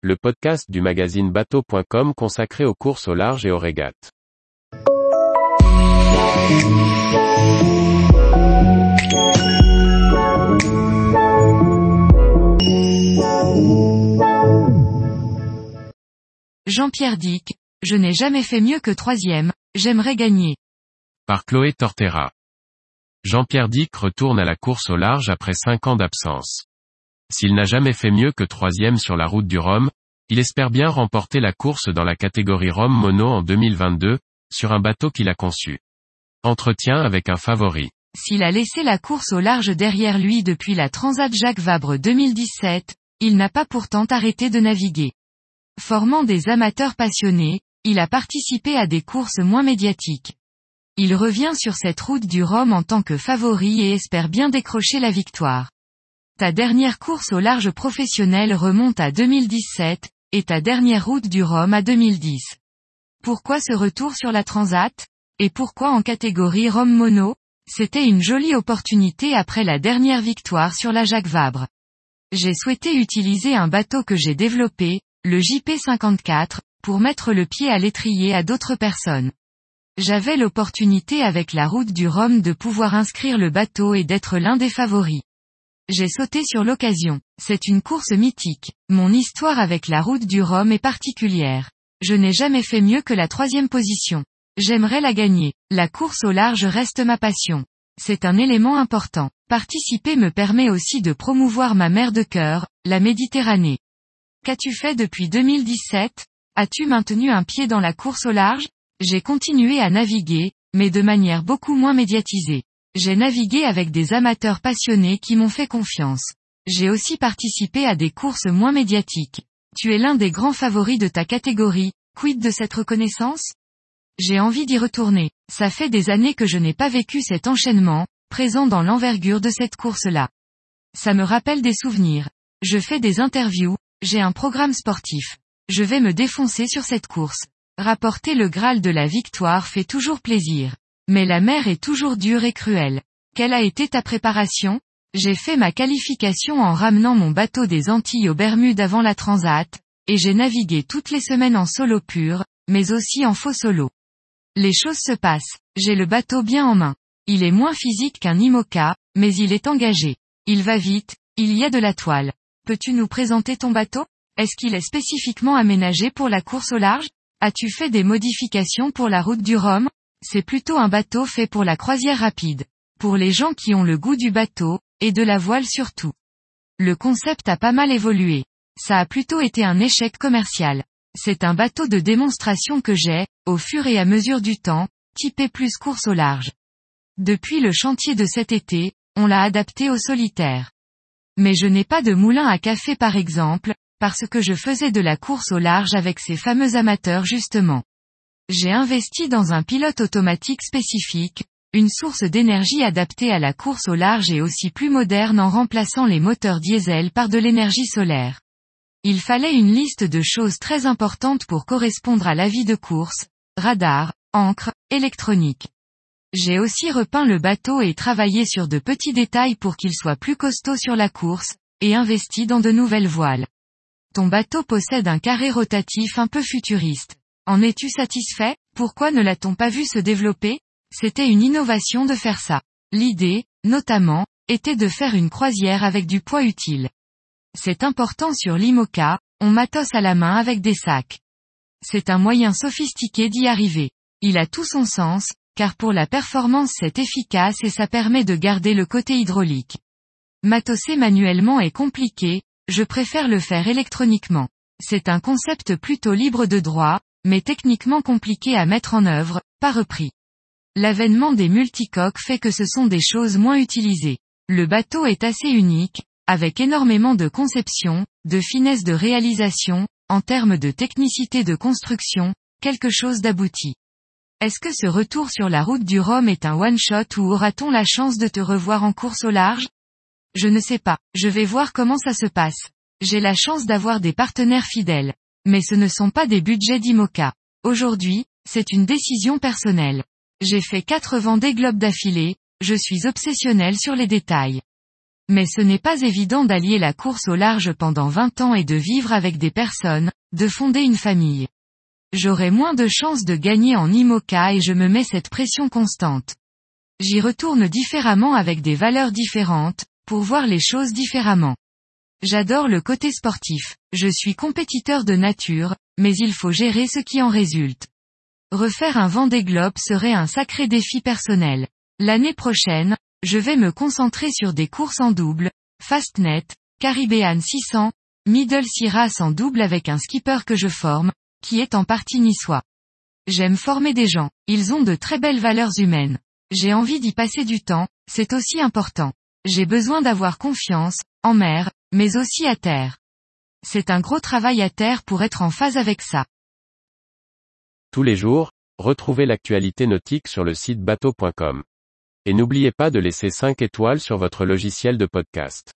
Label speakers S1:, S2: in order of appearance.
S1: le podcast du magazine bateau.com consacré aux courses au large et aux régates.
S2: Jean-Pierre Dick, je n'ai jamais fait mieux que troisième, j'aimerais gagner.
S1: Par Chloé Tortera. Jean-Pierre Dick retourne à la course au large après cinq ans d'absence. S'il n'a jamais fait mieux que troisième sur la route du Rhum, il espère bien remporter la course dans la catégorie Rhum Mono en 2022, sur un bateau qu'il a conçu. Entretien avec un favori.
S2: S'il a laissé la course au large derrière lui depuis la Transat Jacques Vabre 2017, il n'a pas pourtant arrêté de naviguer. Formant des amateurs passionnés, il a participé à des courses moins médiatiques. Il revient sur cette route du Rhum en tant que favori et espère bien décrocher la victoire. Ta dernière course au large professionnel remonte à 2017, et ta dernière route du Rhum à 2010. Pourquoi ce retour sur la Transat? Et pourquoi en catégorie Rhum Mono? C'était une jolie opportunité après la dernière victoire sur la Jacques Vabre. J'ai souhaité utiliser un bateau que j'ai développé, le JP54, pour mettre le pied à l'étrier à d'autres personnes. J'avais l'opportunité avec la route du Rhum de pouvoir inscrire le bateau et d'être l'un des favoris. J'ai sauté sur l'occasion. C'est une course mythique. Mon histoire avec la route du Rhum est particulière. Je n'ai jamais fait mieux que la troisième position. J'aimerais la gagner. La course au large reste ma passion. C'est un élément important. Participer me permet aussi de promouvoir ma mer de cœur, la Méditerranée. Qu'as-tu fait depuis 2017 As-tu maintenu un pied dans la course au large? J'ai continué à naviguer, mais de manière beaucoup moins médiatisée. J'ai navigué avec des amateurs passionnés qui m'ont fait confiance. J'ai aussi participé à des courses moins médiatiques. Tu es l'un des grands favoris de ta catégorie, quid de cette reconnaissance? J'ai envie d'y retourner. Ça fait des années que je n'ai pas vécu cet enchaînement, présent dans l'envergure de cette course-là. Ça me rappelle des souvenirs. Je fais des interviews, j'ai un programme sportif. Je vais me défoncer sur cette course. Rapporter le Graal de la victoire fait toujours plaisir. Mais la mer est toujours dure et cruelle. Quelle a été ta préparation? J'ai fait ma qualification en ramenant mon bateau des Antilles aux Bermudes avant la Transat, et j'ai navigué toutes les semaines en solo pur, mais aussi en faux solo. Les choses se passent, j'ai le bateau bien en main. Il est moins physique qu'un IMOCA, mais il est engagé. Il va vite, il y a de la toile. Peux-tu nous présenter ton bateau? Est-ce qu'il est spécifiquement aménagé pour la course au large? As-tu fait des modifications pour la route du Rhum? C'est plutôt un bateau fait pour la croisière rapide. Pour les gens qui ont le goût du bateau, et de la voile surtout. Le concept a pas mal évolué. Ça a plutôt été un échec commercial. C'est un bateau de démonstration que j'ai, au fur et à mesure du temps, typé plus course au large. Depuis le chantier de cet été, on l'a adapté au solitaire. Mais je n'ai pas de moulin à café par exemple, parce que je faisais de la course au large avec ces fameux amateurs justement. J'ai investi dans un pilote automatique spécifique, une source d'énergie adaptée à la course au large et aussi plus moderne en remplaçant les moteurs diesel par de l'énergie solaire. Il fallait une liste de choses très importantes pour correspondre à la vie de course, radar, encre, électronique. J'ai aussi repeint le bateau et travaillé sur de petits détails pour qu'il soit plus costaud sur la course, et investi dans de nouvelles voiles. Ton bateau possède un carré rotatif un peu futuriste. En es-tu satisfait? Pourquoi ne l'a-t-on pas vu se développer? C'était une innovation de faire ça. L'idée, notamment, était de faire une croisière avec du poids utile. C'est important sur l'IMOCA, on matos à la main avec des sacs. C'est un moyen sophistiqué d'y arriver. Il a tout son sens, car pour la performance c'est efficace et ça permet de garder le côté hydraulique. Matosser manuellement est compliqué, je préfère le faire électroniquement. C'est un concept plutôt libre de droit, mais techniquement compliqué à mettre en œuvre, pas repris. L'avènement des multicoques fait que ce sont des choses moins utilisées. Le bateau est assez unique, avec énormément de conception, de finesse de réalisation, en termes de technicité de construction, quelque chose d'abouti. Est-ce que ce retour sur la route du Rhum est un one-shot ou aura-t-on la chance de te revoir en course au large? Je ne sais pas, je vais voir comment ça se passe. J'ai la chance d'avoir des partenaires fidèles. Mais ce ne sont pas des budgets d'IMOCA. Aujourd'hui, c'est une décision personnelle. J'ai fait quatre Vendée Globes d'affilée, je suis obsessionnel sur les détails. Mais ce n'est pas évident d'allier la course au large pendant 20 ans et de vivre avec des personnes, de fonder une famille. J'aurai moins de chances de gagner en IMOCA et je me mets cette pression constante. J'y retourne différemment avec des valeurs différentes, pour voir les choses différemment. J'adore le côté sportif, je suis compétiteur de nature, mais il faut gérer ce qui en résulte. Refaire un Vendée Globe serait un sacré défi personnel. L'année prochaine, je vais me concentrer sur des courses en double, Fastnet, Caribbean 600, Middle Siras en double avec un skipper que je forme, qui est en partie niçois. J'aime former des gens, ils ont de très belles valeurs humaines. J'ai envie d'y passer du temps, c'est aussi important. J'ai besoin d'avoir confiance, en mer, mais aussi à terre. C'est un gros travail à terre pour être en phase avec ça.
S1: Tous les jours, retrouvez l'actualité nautique sur le site bateau.com. Et n'oubliez pas de laisser 5 étoiles sur votre logiciel de podcast.